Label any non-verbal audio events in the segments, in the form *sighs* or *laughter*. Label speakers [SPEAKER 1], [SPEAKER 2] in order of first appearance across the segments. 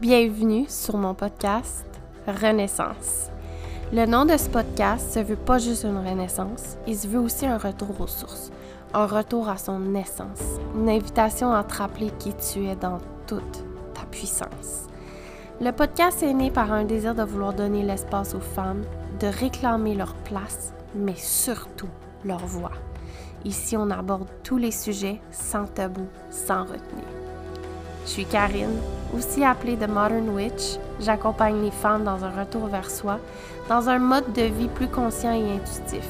[SPEAKER 1] Bienvenue sur mon podcast Renaissance. Le nom de ce podcast se veut pas juste une renaissance, il se veut aussi un retour aux sources, un retour à son essence, une invitation à te rappeler qui tu es dans toute ta puissance. Le podcast est né par un désir de vouloir donner l'espace aux femmes, de réclamer leur place, mais surtout leur voix. Ici, on aborde tous les sujets sans tabou, sans retenue. Je suis Karine, aussi appelée The Modern Witch. J'accompagne les femmes dans un retour vers soi, dans un mode de vie plus conscient et intuitif.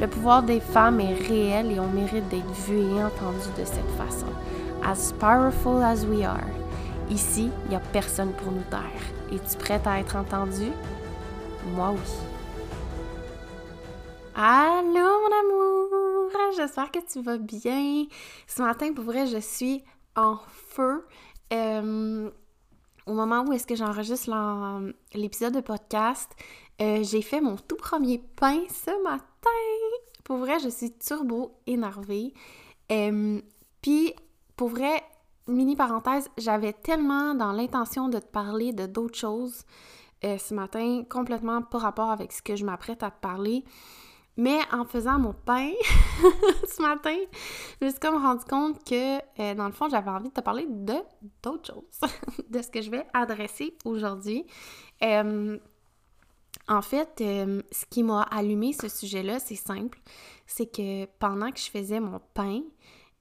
[SPEAKER 1] Le pouvoir des femmes est réel et on mérite d'être vu et entendu de cette façon. As powerful as we are. Ici, il n'y a personne pour nous taire. Es-tu prête à être entendue? Moi oui. Allô mon amour! J'espère que tu vas bien. Ce matin, pour vrai, je suis en feu. Euh, au moment où est-ce que j'enregistre l'épisode de podcast, euh, j'ai fait mon tout premier pain ce matin. Pour vrai, je suis turbo énervée. Euh, puis, pour vrai, mini parenthèse, j'avais tellement dans l'intention de te parler de d'autres choses ce matin, complètement pas rapport avec ce que je m'apprête à te parler. Mais en faisant mon pain *laughs* ce matin, je me suis comme rendu compte que, euh, dans le fond, j'avais envie de te parler de d'autres choses, *laughs* de ce que je vais adresser aujourd'hui. Euh, en fait, euh, ce qui m'a allumé ce sujet-là, c'est simple. C'est que pendant que je faisais mon pain,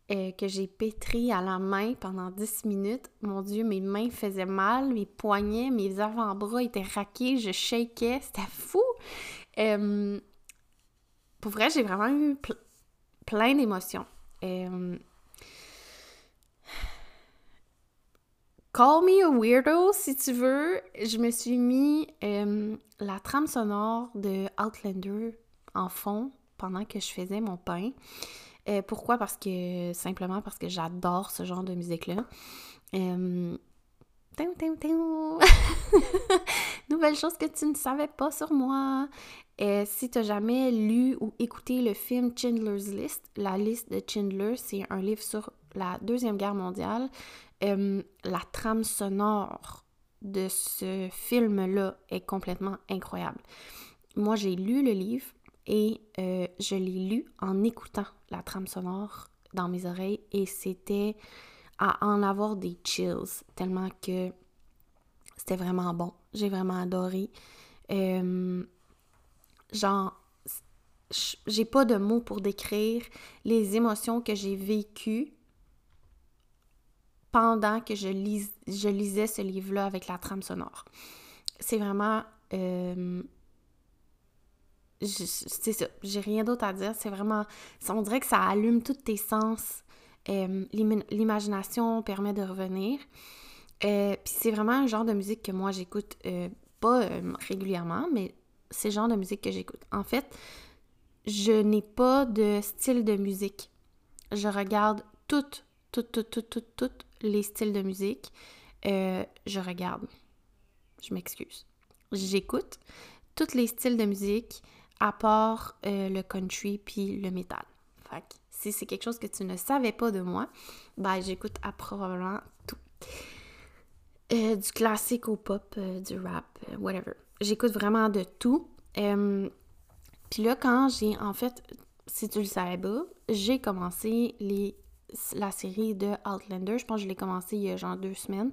[SPEAKER 1] que j'ai pétri à la main pendant 10 minutes, mon Dieu, mes mains faisaient mal, mes poignets, mes avant-bras étaient raqués, je shakeais, c'était fou! Pour vrai, j'ai vraiment eu plein d'émotions. Euh, call me a weirdo si tu veux. Je me suis mis euh, la trame sonore de Outlander en fond pendant que je faisais mon pain. Euh, pourquoi? Parce que simplement parce que j'adore ce genre de musique-là. *laughs* Nouvelle chose que tu ne savais pas sur moi. Et si tu n'as jamais lu ou écouté le film Chandler's List, la liste de Chandler, c'est un livre sur la Deuxième Guerre mondiale. Euh, la trame sonore de ce film-là est complètement incroyable. Moi, j'ai lu le livre et euh, je l'ai lu en écoutant la trame sonore dans mes oreilles et c'était à en avoir des chills tellement que c'était vraiment bon. J'ai vraiment adoré. Euh, genre, j'ai pas de mots pour décrire les émotions que j'ai vécues pendant que je, je lisais ce livre-là avec la trame sonore. C'est vraiment... Euh, c'est ça, j'ai rien d'autre à dire. C'est vraiment... On dirait que ça allume tous tes sens. Euh, l'imagination permet de revenir. Euh, puis c'est vraiment un genre de musique que moi j'écoute euh, pas régulièrement, mais c'est le genre de musique que j'écoute. En fait, je n'ai pas de style de musique. Je regarde toutes, toutes, toutes, toutes, toutes, toutes les styles de musique. Je regarde. Je m'excuse. J'écoute tous les styles de musique à part le country puis le métal. Fait si c'est quelque chose que tu ne savais pas de moi, ben j'écoute à probablement tout. Euh, du classique au pop, du rap, whatever j'écoute vraiment de tout. Euh, puis là, quand j'ai, en fait, si tu le savais pas, j'ai commencé les, la série de Outlander. Je pense que je l'ai commencé il y a genre deux semaines.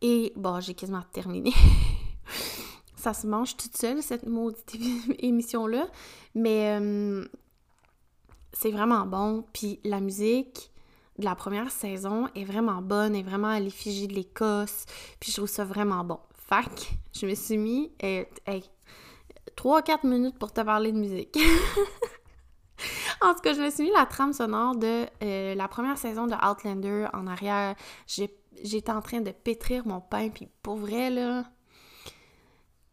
[SPEAKER 1] Et bon, j'ai quasiment terminé. *laughs* Ça se mange toute seule, cette maudite *laughs* émission-là. Mais euh, c'est vraiment bon. Puis la musique de la première saison est vraiment bonne, est vraiment à l'effigie de l'Écosse. Puis je trouve ça vraiment bon. Fac, je me suis mis, et, hey, 3-4 minutes pour te parler de musique. *laughs* en tout cas, je me suis mis la trame sonore de euh, la première saison de Outlander en arrière. J'étais en train de pétrir mon pain, puis pour vrai, là...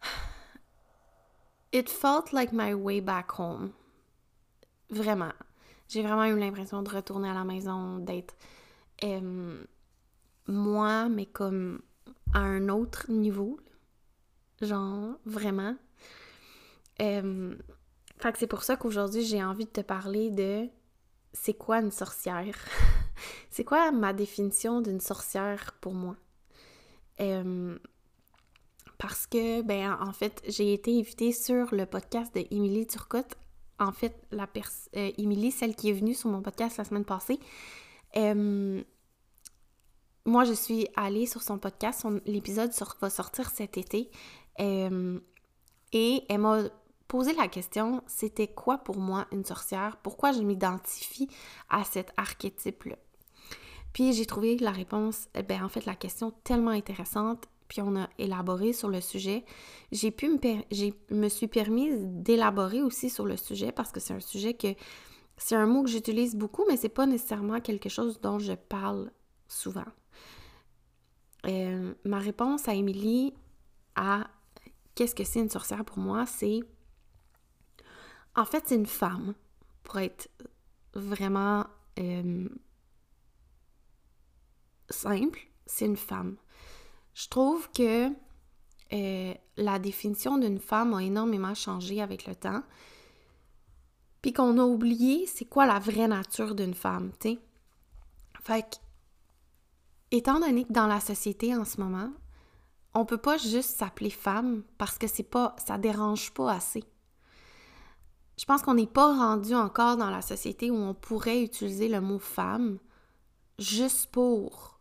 [SPEAKER 1] *sighs* It felt like my way back home. Vraiment. J'ai vraiment eu l'impression de retourner à la maison, d'être euh, moi, mais comme à un autre niveau. Genre, vraiment. Euh, fait que c'est pour ça qu'aujourd'hui, j'ai envie de te parler de c'est quoi une sorcière? *laughs* c'est quoi ma définition d'une sorcière pour moi? parce que, ben, en fait, j'ai été invitée sur le podcast de Émilie Turcotte. En fait, la euh, Émilie, celle qui est venue sur mon podcast la semaine passée, moi, je suis allée sur son podcast. L'épisode va sortir cet été. et elle m'a posé la question, c'était quoi pour moi une sorcière? Pourquoi je m'identifie à cet archétype-là? Puis j'ai trouvé la réponse, eh ben, en fait, la question tellement intéressante, puis on a élaboré sur le sujet. J'ai pu me, suis permise d'élaborer aussi sur le sujet parce que c'est un sujet que c'est un mot que j'utilise beaucoup, mais c'est pas nécessairement quelque chose dont je parle souvent. Euh, ma réponse à Émilie à qu'est-ce que c'est une sorcière pour moi, c'est en fait, c'est une femme, pour être vraiment euh, simple, c'est une femme. Je trouve que euh, la définition d'une femme a énormément changé avec le temps. Puis qu'on a oublié c'est quoi la vraie nature d'une femme, tu. Fait que, étant donné que dans la société en ce moment, on peut pas juste s'appeler femme parce que c'est pas, ça dérange pas assez. Je pense qu'on n'est pas rendu encore dans la société où on pourrait utiliser le mot femme juste pour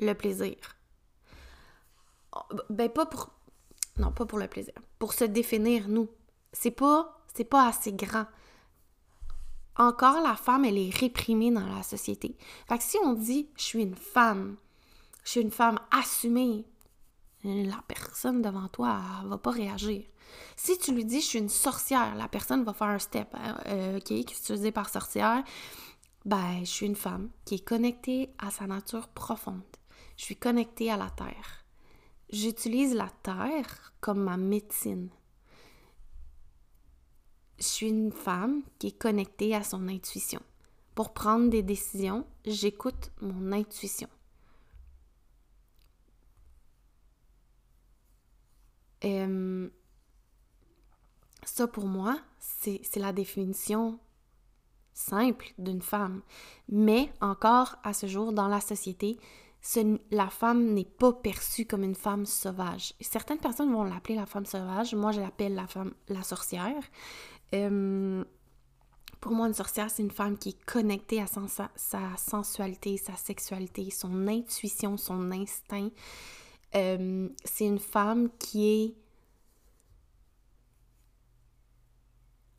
[SPEAKER 1] le plaisir. Ben pas pour non, pas pour le plaisir, pour se définir nous. C'est pas c'est pas assez grand. Encore la femme, elle est réprimée dans la société. Fait que si on dit je suis une femme, je suis une femme assumée, la personne devant toi elle va pas réagir. Si tu lui dis je suis une sorcière, la personne va faire un step. Hein, euh, OK, qu'est-ce que tu dire par sorcière? Ben, je suis une femme qui est connectée à sa nature profonde. Je suis connectée à la terre. J'utilise la terre comme ma médecine. Je suis une femme qui est connectée à son intuition. Pour prendre des décisions, j'écoute mon intuition. Ça, pour moi, c'est la définition simple d'une femme. Mais encore à ce jour, dans la société, la femme n'est pas perçue comme une femme sauvage. Certaines personnes vont l'appeler la femme sauvage. Moi, je l'appelle la femme, la sorcière. Pour moi, une sorcière, c'est une femme qui est connectée à sa, sensualité, sa sexualité, son intuition, son instinct. C'est une femme qui est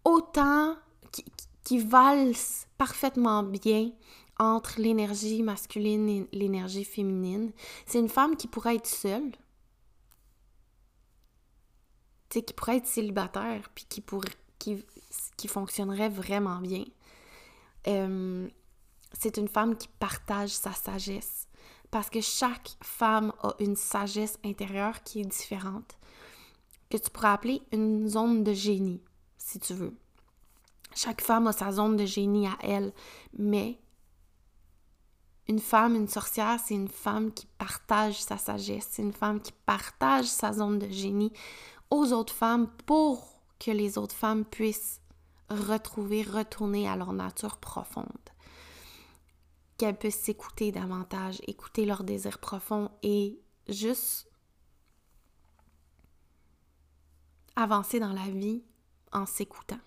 [SPEAKER 1] autant, qui, qui valse parfaitement bien entre l'énergie masculine et l'énergie féminine. C'est une femme qui pourrait être seule, qui pourrait être célibataire, puis qui, pourrait, qui, qui fonctionnerait vraiment bien. Euh, c'est une femme qui partage sa sagesse parce que chaque femme a une sagesse intérieure qui est différente, que tu pourrais appeler une zone de génie, si tu veux. Chaque femme a sa zone de génie à elle, mais une femme, une sorcière, c'est une femme qui partage sa sagesse, c'est une femme qui partage sa zone de génie aux autres femmes pour que les autres femmes puissent retrouver, retourner à leur nature profonde qu'elles puissent s'écouter davantage, écouter leurs désirs profonds et juste avancer dans la vie en s'écoutant.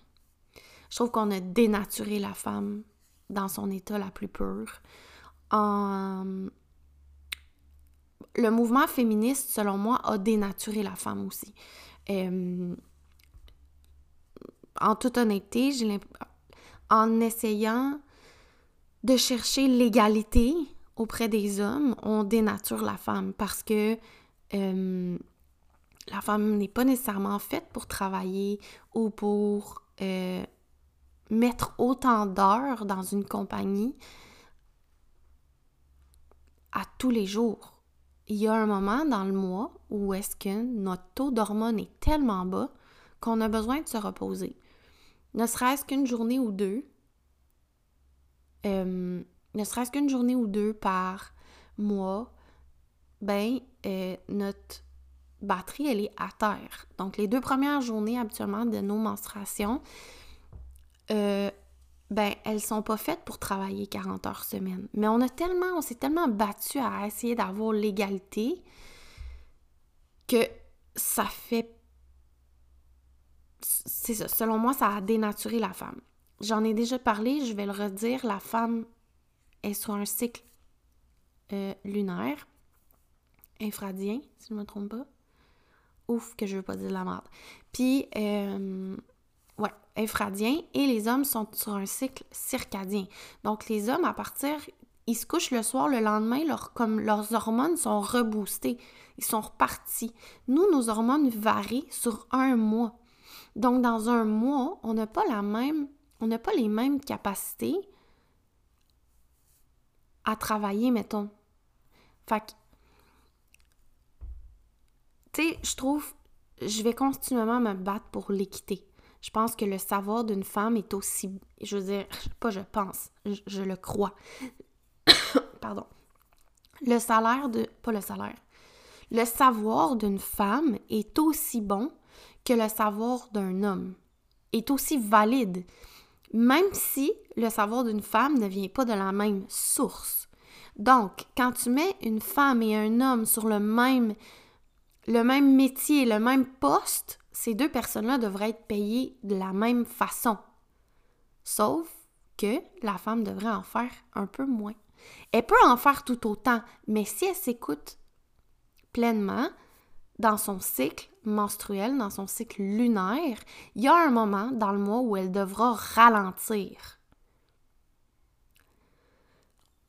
[SPEAKER 1] Je trouve qu'on a dénaturé la femme dans son état la plus pure. Le mouvement féministe, selon moi, a dénaturé la femme aussi. Euh, en toute honnêteté, en essayant de chercher l'égalité auprès des hommes, on dénature la femme parce que euh, la femme n'est pas nécessairement faite pour travailler ou pour euh, mettre autant d'heures dans une compagnie à tous les jours. Il y a un moment dans le mois où est-ce que notre taux d'hormones est tellement bas qu'on a besoin de se reposer. Ne serait-ce qu'une journée ou deux, euh, ne serait-ce qu'une journée ou deux par mois, ben, euh, notre batterie, elle est à terre. Donc, les deux premières journées habituellement de nos menstruations, euh, ben elles sont pas faites pour travailler 40 heures semaine. Mais on a tellement, on s'est tellement battu à essayer d'avoir l'égalité que ça fait c'est ça, selon moi, ça a dénaturé la femme. J'en ai déjà parlé, je vais le redire, la femme est sur un cycle euh, lunaire, infradien, si je ne me trompe pas. Ouf, que je veux pas dire la merde. Puis, euh, ouais, infradien, et les hommes sont sur un cycle circadien. Donc, les hommes, à partir, ils se couchent le soir, le lendemain, leur, comme leurs hormones sont reboostées, ils sont repartis. Nous, nos hormones varient sur un mois. Donc, dans un mois, on n'a pas la même, on n'a pas les mêmes capacités à travailler, mettons. Fait que, tu sais, je trouve, je vais continuellement me battre pour l'équité. Je pense que le savoir d'une femme est aussi, je veux dire, pas je pense, je, le crois. *coughs* Pardon. Le salaire de, pas le salaire, le savoir d'une femme est aussi bon que le savoir d'un homme, est aussi valide, même si le savoir d'une femme ne vient pas de la même source. Donc, quand tu mets une femme et un homme sur le même, le même métier, le même poste, ces deux personnes-là devraient être payées de la même façon. Sauf que la femme devrait en faire un peu moins. Elle peut en faire tout autant, mais si elle s'écoute pleinement dans son cycle menstruel, dans son cycle lunaire, il y a un moment dans le mois où elle devra ralentir.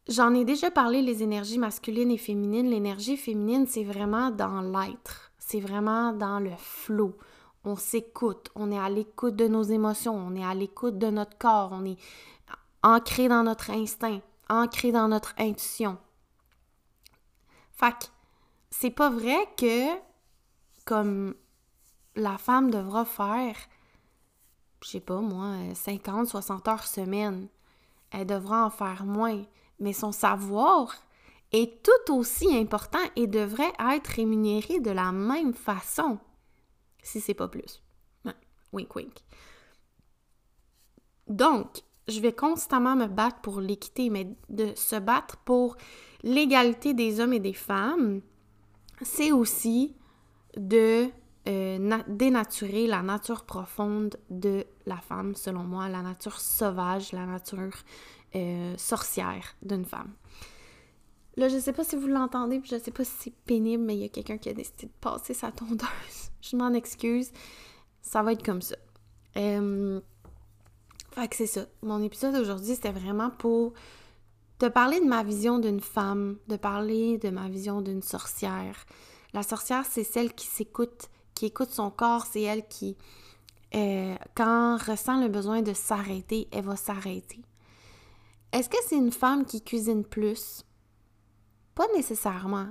[SPEAKER 1] J'en ai déjà parlé, les énergies masculines et féminines. L'énergie féminine, c'est vraiment dans l'être. C'est vraiment dans le flot. On s'écoute, on est à l'écoute de nos émotions, on est à l'écoute de notre corps, on est ancré dans notre instinct, ancré dans notre intuition. Fait que c'est pas vrai que comme la femme devra faire, je sais pas moi, 50, 60 heures semaine. Elle devra en faire moins mais son savoir est tout aussi important et devrait être rémunéré de la même façon, si c'est pas plus. wink wink. Donc, je vais constamment me battre pour l'équité, mais de se battre pour l'égalité des hommes et des femmes, c'est aussi de euh, dénaturer la nature profonde de la femme, selon moi, la nature sauvage, la nature euh, sorcière d'une femme. Là, je sais pas si vous l'entendez, puis je sais pas si c'est pénible, mais il y a quelqu'un qui a décidé de passer sa tondeuse. *laughs* je m'en excuse. Ça va être comme ça. Fait que c'est ça. Mon épisode aujourd'hui, c'était vraiment pour te parler de ma vision d'une femme, de parler de ma vision d'une sorcière. La sorcière, c'est celle qui s'écoute, qui écoute son corps, c'est elle qui, euh, quand ressent le besoin de s'arrêter, elle va s'arrêter. Est-ce que c'est une femme qui cuisine plus? Pas nécessairement.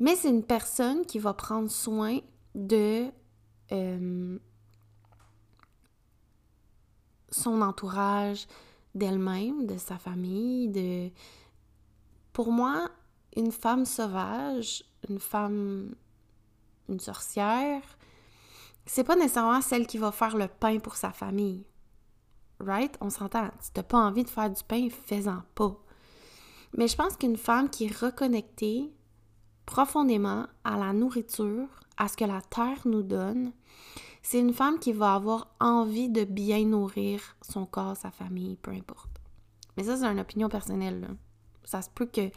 [SPEAKER 1] Mais c'est une personne qui va prendre soin de euh, son entourage, d'elle-même, de sa famille, de... Pour moi, une femme sauvage, une femme, une sorcière, c'est pas nécessairement celle qui va faire le pain pour sa famille right? On s'entend. Si t'as pas envie de faire du pain, fais-en pas. Mais je pense qu'une femme qui est reconnectée profondément à la nourriture, à ce que la terre nous donne, c'est une femme qui va avoir envie de bien nourrir son corps, sa famille, peu importe. Mais ça, c'est une opinion personnelle. Ça se peut que,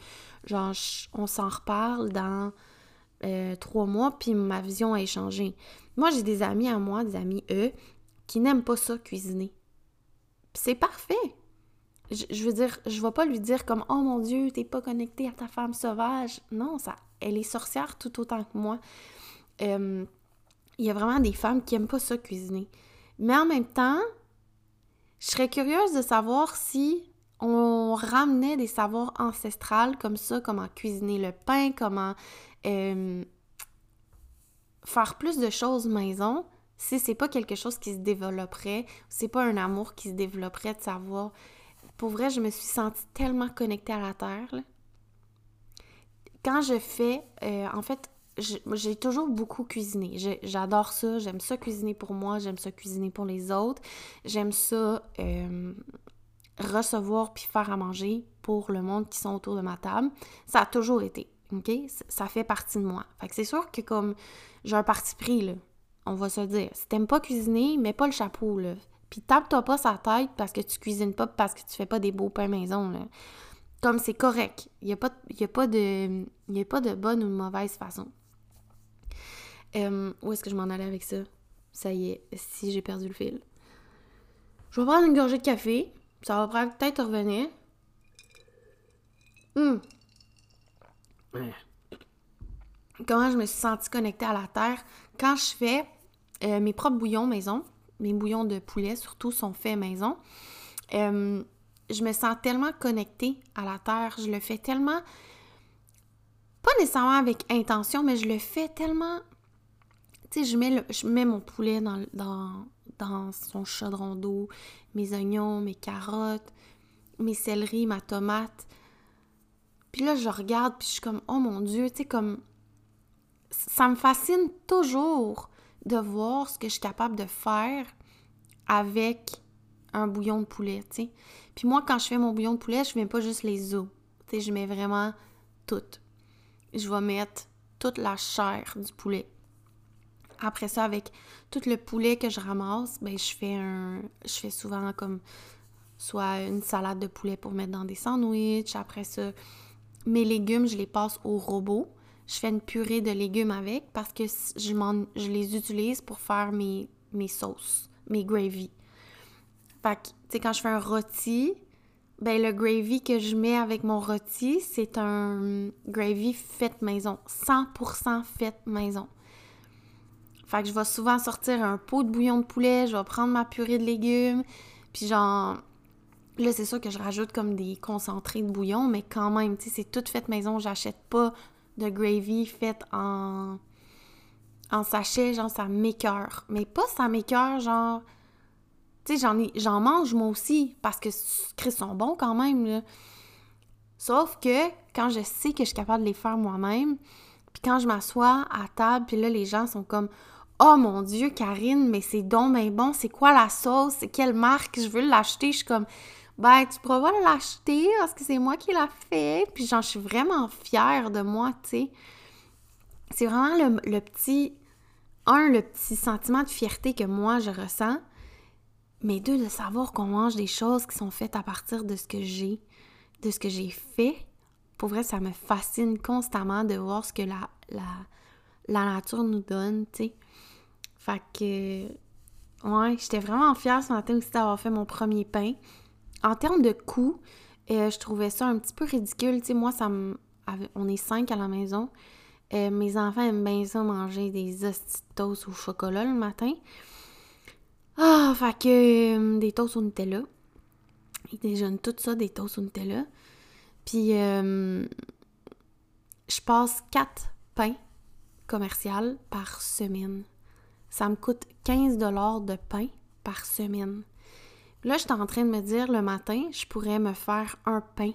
[SPEAKER 1] genre, on s'en reparle dans euh, trois mois, puis ma vision a changé. Moi, j'ai des amis à moi, des amis eux, qui n'aiment pas ça cuisiner c'est parfait. Je, veux dire, je vais pas lui dire comme Oh mon Dieu, t'es pas connecté à ta femme sauvage. Non, ça, elle est sorcière tout autant que moi. Euh, il y a vraiment des femmes qui aiment pas ça cuisiner. Mais en même temps, je serais curieuse de savoir si on ramenait des savoirs ancestrales comme ça, comment cuisiner le pain, comment euh, faire plus de choses maison, si c'est pas quelque chose qui se développerait, c'est pas un amour qui se développerait de savoir. Pour vrai, je me suis sentie tellement connectée à la terre. Quand je fais, euh, en fait, j'ai toujours beaucoup cuisiné. J'adore ça. J'aime ça cuisiner pour moi. J'aime ça cuisiner pour les autres. J'aime ça euh, recevoir puis faire à manger pour le monde qui sont autour de ma table. Ça a toujours été. OK? Ça fait partie de moi. Fait que c'est sûr que comme j'ai un parti pris, on va se dire. Si t'aimes pas cuisiner, mets pas le chapeau. Puis tape-toi pas sa tête parce que tu cuisines pas, parce que tu fais pas des beaux pains maison, là. Comme c'est correct. Il n'y a, pas, pas de, y a pas de bonne ou de mauvaise façon. Euh, où est-ce que je m'en allais avec ça? Ça y est, si j'ai perdu le fil. Je vais prendre une gorgée de café. Ça va peut-être revenir. Hum. Comment je me suis sentie connectée à la terre? Quand je fais euh, mes propres bouillons maison. Mes bouillons de poulet, surtout, sont faits maison. Euh, je me sens tellement connectée à la terre. Je le fais tellement, pas nécessairement avec intention, mais je le fais tellement. Tu sais, je mets, je mets mon poulet dans, dans, dans son chaudron d'eau, mes oignons, mes carottes, mes céleris, ma tomate. Puis là, je regarde, puis je suis comme, oh mon Dieu, tu sais, comme. Ça me fascine toujours de voir ce que je suis capable de faire avec un bouillon de poulet. Puis moi, quand je fais mon bouillon de poulet, je mets pas juste les os. Tu je mets vraiment tout. Je vais mettre toute la chair du poulet. Après ça, avec tout le poulet que je ramasse, ben je fais un. Je fais souvent comme soit une salade de poulet pour mettre dans des sandwichs. Après ça, mes légumes, je les passe au robot. Je fais une purée de légumes avec parce que je, les utilise pour faire mes, mes sauces, mes gravy. Fait que, tu sais, quand je fais un rôti, ben le gravy que je mets avec mon rôti, c'est un gravy fait maison. 100% fait maison. Fait que je vais souvent sortir un pot de bouillon de poulet, je vais prendre ma purée de légumes, puis genre... Là, c'est sûr que je rajoute comme des concentrés de bouillon, mais quand même, tu sais, c'est tout fait maison. J'achète pas de gravy fait en... en sachet, genre ça m'écœure. Mais pas ça m'écœure, genre tu sais, j'en, mange moi aussi parce que ils sont bons quand même. Sauf que quand je sais que je suis capable de les faire moi-même, puis quand je m'assois à table, puis là, les gens sont comme Oh mon Dieu, Karine, mais c'est donc bien bon, c'est quoi la sauce? C'est quelle marque? Je veux l'acheter. Je suis comme Ben, tu pourras l'acheter parce que c'est moi qui l'a fait. Puis j'en suis vraiment fière de moi, tu sais. C'est vraiment le, le petit. Un, le petit sentiment de fierté que moi je ressens mais deux, de savoir qu'on mange des choses qui sont faites à partir de ce que j'ai, de ce que j'ai fait. Pour vrai, ça me fascine constamment de voir ce que la, la, la nature nous donne, tu sais. Fait que, ouais, j'étais vraiment fière ce matin aussi d'avoir fait mon premier pain. En termes de coût, euh, je trouvais ça un petit peu ridicule. Moi, ça. On est cinq à la maison. Euh, mes enfants aiment bien ça manger des hosties au chocolat le matin. Ah, fait que euh, des toasts au Nutella. Ils déjeunent tout ça, des toasts au Nutella. Puis, je passe quatre pains commerciaux par semaine. Ça me coûte 15 de pain par semaine. Là, j'étais en train de me dire le matin, je pourrais me faire un pain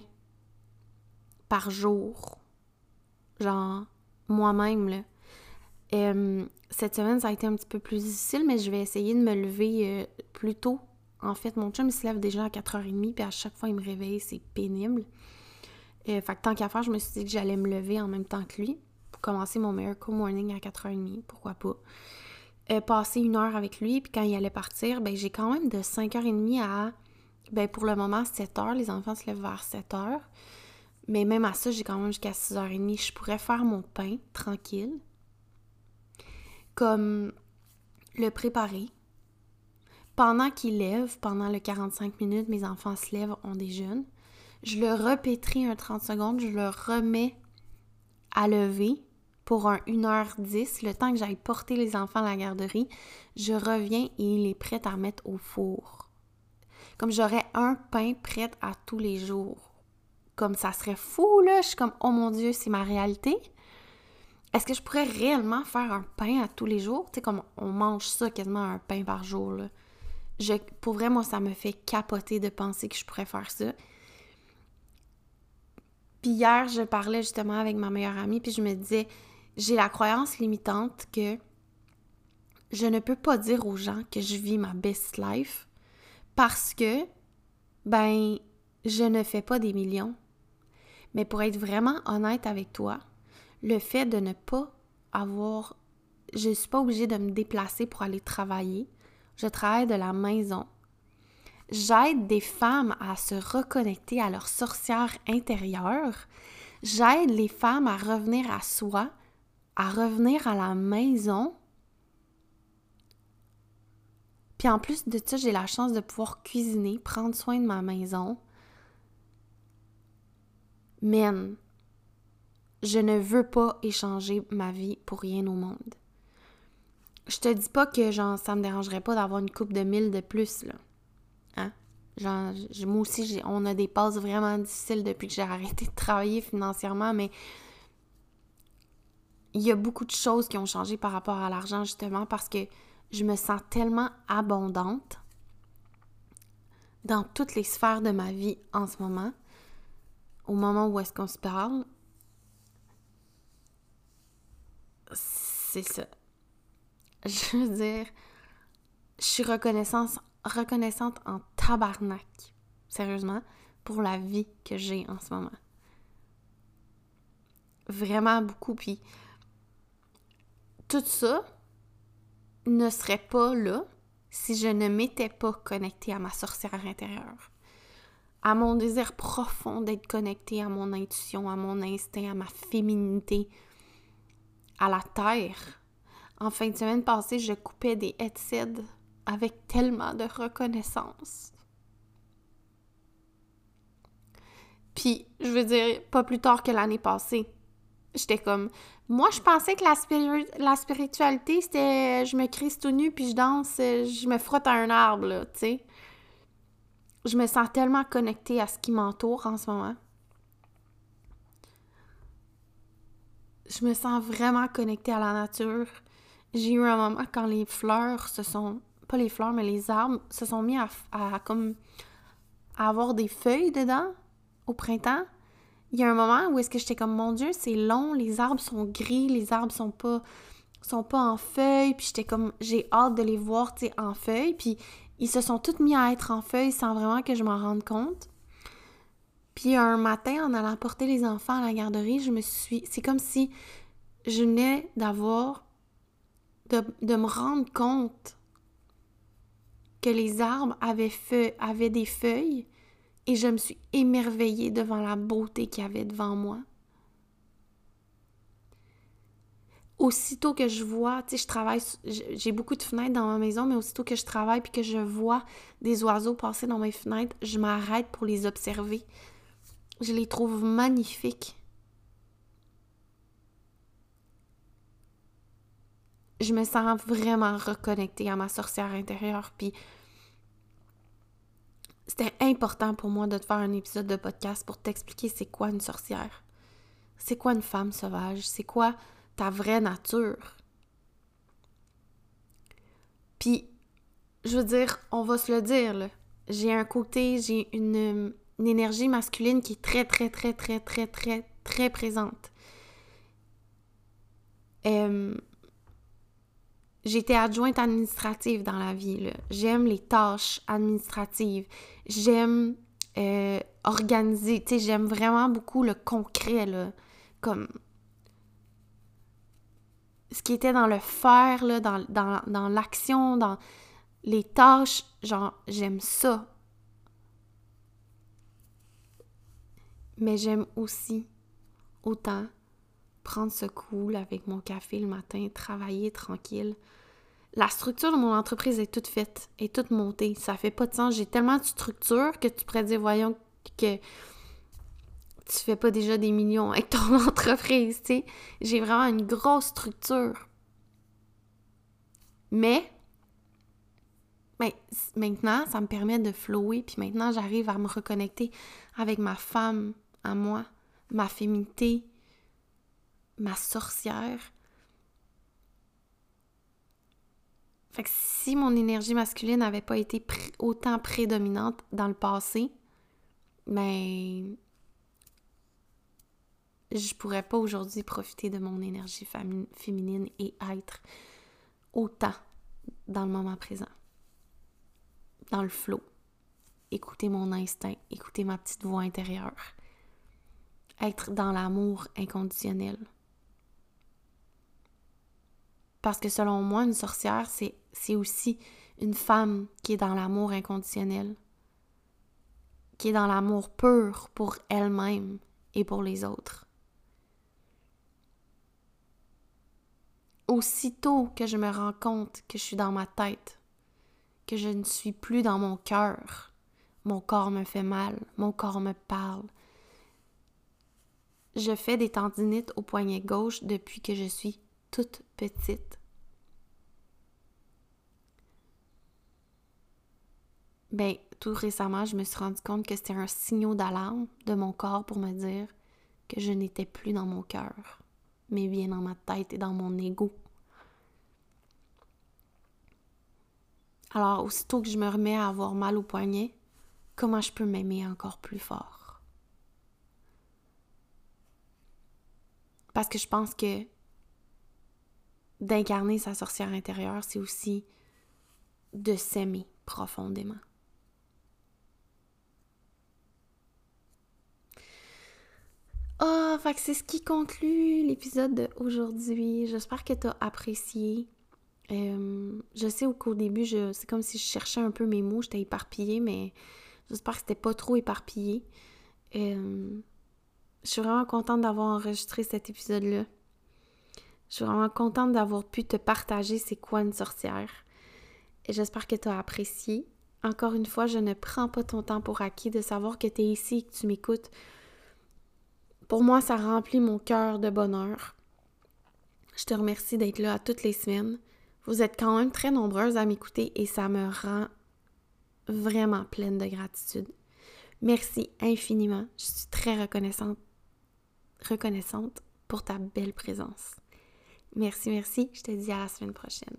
[SPEAKER 1] par jour. Genre, moi-même, là. Cette semaine, ça a été un petit peu plus difficile, mais je vais essayer de me lever euh, plus tôt. En fait, mon chum, se lève déjà à 4h30, puis à chaque fois, il me réveille, c'est pénible. Euh, fait que tant qu'à faire, je me suis dit que j'allais me lever en même temps que lui pour commencer mon Miracle Morning à 4h30, pourquoi pas. Euh, passer une heure avec lui, puis quand il allait partir, ben j'ai quand même de 5h30 à, ben pour le moment, 7h. Les enfants se lèvent vers 7h. Mais même à ça, j'ai quand même jusqu'à 6h30. Je pourrais faire mon pain tranquille comme le préparer. Pendant qu'il lève, pendant le 45 minutes, mes enfants se lèvent, on déjeune. Je le repétris un 30 secondes, je le remets à lever pour un 1h10, le temps que j'aille porter les enfants à la garderie. Je reviens et il est prêt à mettre au four. Comme j'aurais un pain prêt à tous les jours. Comme ça serait fou, là. Je suis comme, oh mon Dieu, c'est ma réalité. Est-ce que je pourrais réellement faire un pain à tous les jours? Tu sais, comme on mange ça quasiment un pain par jour, là. Pour vrai, moi, ça me fait capoter de penser que je pourrais faire ça. Puis hier, je parlais justement avec ma meilleure amie, puis je me disais, j'ai la croyance limitante que je ne peux pas dire aux gens que je vis ma best life parce que, ben, je ne fais pas des millions. Mais pour être vraiment honnête avec toi, le fait de ne pas avoir... Je ne suis pas obligée de me déplacer pour aller travailler. Je travaille de la maison. J'aide des femmes à se reconnecter à leur sorcière intérieure. J'aide les femmes à revenir à soi, à revenir à la maison. Puis en plus de ça, j'ai la chance de pouvoir cuisiner, prendre soin de ma maison. Men, je ne veux pas échanger ma vie pour rien au monde. Je te dis pas que genre ça me dérangerait pas d'avoir une coupe de mille de plus là. Hein? Genre, moi aussi, on a des passes vraiment difficiles depuis que j'ai *laughs* arrêté de travailler financièrement, mais il y a beaucoup de choses qui ont changé par rapport à l'argent, justement, parce que je me sens tellement abondante dans toutes les sphères de ma vie en ce moment, au moment où est-ce qu'on se parle. C'est ça. Je veux dire, je suis reconnaissante, reconnaissante en tabarnak, sérieusement, pour la vie que j'ai en ce moment. Vraiment beaucoup. Puis tout ça ne serait pas là si je ne m'étais pas connectée à ma sorcière intérieure, à mon désir profond d'être connectée à mon intuition, à mon instinct, à ma féminité, à la terre. En fin de semaine passée, je coupais des headsets avec tellement de reconnaissance. Puis, je veux dire, pas plus tard que l'année passée, j'étais comme, moi, je pensais que la, spiritualité, c'était je me crise tout nu puis je danse, je me frotte à un arbre, tu sais. Je me sens tellement connectée à ce qui m'entoure en ce moment. Je me sens vraiment connectée à la nature. J'ai eu un moment quand les fleurs se sont. Pas les fleurs, mais les arbres se sont mis à, à comme. à avoir des feuilles dedans au printemps il y a un moment où est-ce que j'étais comme mon Dieu, c'est long, les arbres sont gris, les arbres sont pas sont pas en feuilles, puis j'étais comme j'ai hâte de les voir, en feuilles, puis ils se sont tous mis à être en feuilles sans vraiment que je m'en rende compte. Puis un matin, en allant porter les enfants à la garderie, je me suis c'est comme si je venais d'avoir de, de, me rendre compte que les arbres avaient, feu, avaient des feuilles et je me suis émerveillée devant la beauté qu'il y avait devant moi. Aussitôt que je vois, tu sais, je travaille, j'ai beaucoup de fenêtres dans ma maison, mais aussitôt que je travaille puis que je vois des oiseaux passer dans mes fenêtres, je m'arrête pour les observer. Je les trouve magnifiques. Je me sens vraiment reconnectée à ma sorcière intérieure, puis c'était important pour moi de te faire un épisode de podcast pour t'expliquer c'est quoi une sorcière. C'est quoi une femme sauvage? C'est quoi ta vraie nature? Puis, je veux dire, on va se le dire, là. J'ai un côté, j'ai une, énergie masculine qui est très, très, très, très, très, très, très présente. Euh, J'étais adjointe administrative dans la vie. J'aime les tâches administratives. J'aime euh, organiser. Tu sais, j'aime vraiment beaucoup le concret, là. Comme ce qui était dans le faire, là, dans, dans, dans l'action, dans les tâches. Genre, j'aime ça. Mais j'aime aussi autant prendre ce cool avec mon café le matin, travailler tranquille la structure de mon entreprise est toute faite, est toute montée. Ça fait pas de sens. J'ai tellement de structure que tu pourrais dire, voyons, que tu fais pas déjà des millions avec ton *laughs* entreprise, tu sais. J'ai vraiment une grosse structure. Mais, mais maintenant, ça me permet de flower, puis maintenant, j'arrive à me reconnecter avec ma femme, à moi, ma féminité, ma sorcière. Fait que si mon énergie masculine n'avait pas été autant prédominante dans le passé, ben je pourrais pas aujourd'hui profiter de mon énergie féminine et être autant dans le moment présent, dans le flot, écouter mon instinct, écouter ma petite voix intérieure, être dans l'amour inconditionnel. Parce que selon moi, une sorcière, c'est aussi une femme qui est dans l'amour inconditionnel, qui est dans l'amour pur pour elle-même et pour les autres. Aussitôt que je me rends compte que je suis dans ma tête, que je ne suis plus dans mon cœur, mon corps me fait mal, mon corps me parle. Je fais des tendinites au poignet gauche depuis que je suis toute petite. Ben, tout récemment, je me suis rendu compte que c'était un signal d'alarme de mon corps pour me dire que je n'étais plus dans mon cœur, mais bien dans ma tête et dans mon ego. Alors, aussitôt que je me remets à avoir mal au poignet, comment je peux m'aimer encore plus fort? Parce que je pense que d'incarner sa sorcière intérieure, c'est aussi de s'aimer profondément. Oh, fait que c'est ce qui conclut l'épisode d'aujourd'hui. J'espère que tu as apprécié. Euh, je sais qu'au début, c'est comme si je cherchais un peu mes mots, j'étais éparpillée, mais j'espère que c'était pas trop éparpillé. Euh, je suis vraiment contente d'avoir enregistré cet épisode-là. Je suis vraiment contente d'avoir pu te partager c'est quoi une sorcière. Et j'espère que tu apprécié. Encore une fois, je ne prends pas ton temps pour acquis de savoir que tu es ici et que tu m'écoutes pour moi, ça remplit mon cœur de bonheur. Je te remercie d'être là toutes les semaines. Vous êtes quand même très nombreuses à m'écouter et ça me rend vraiment pleine de gratitude. Merci infiniment. Je suis très reconnaissante, reconnaissante pour ta belle présence. Merci, merci. Je te dis à la semaine prochaine.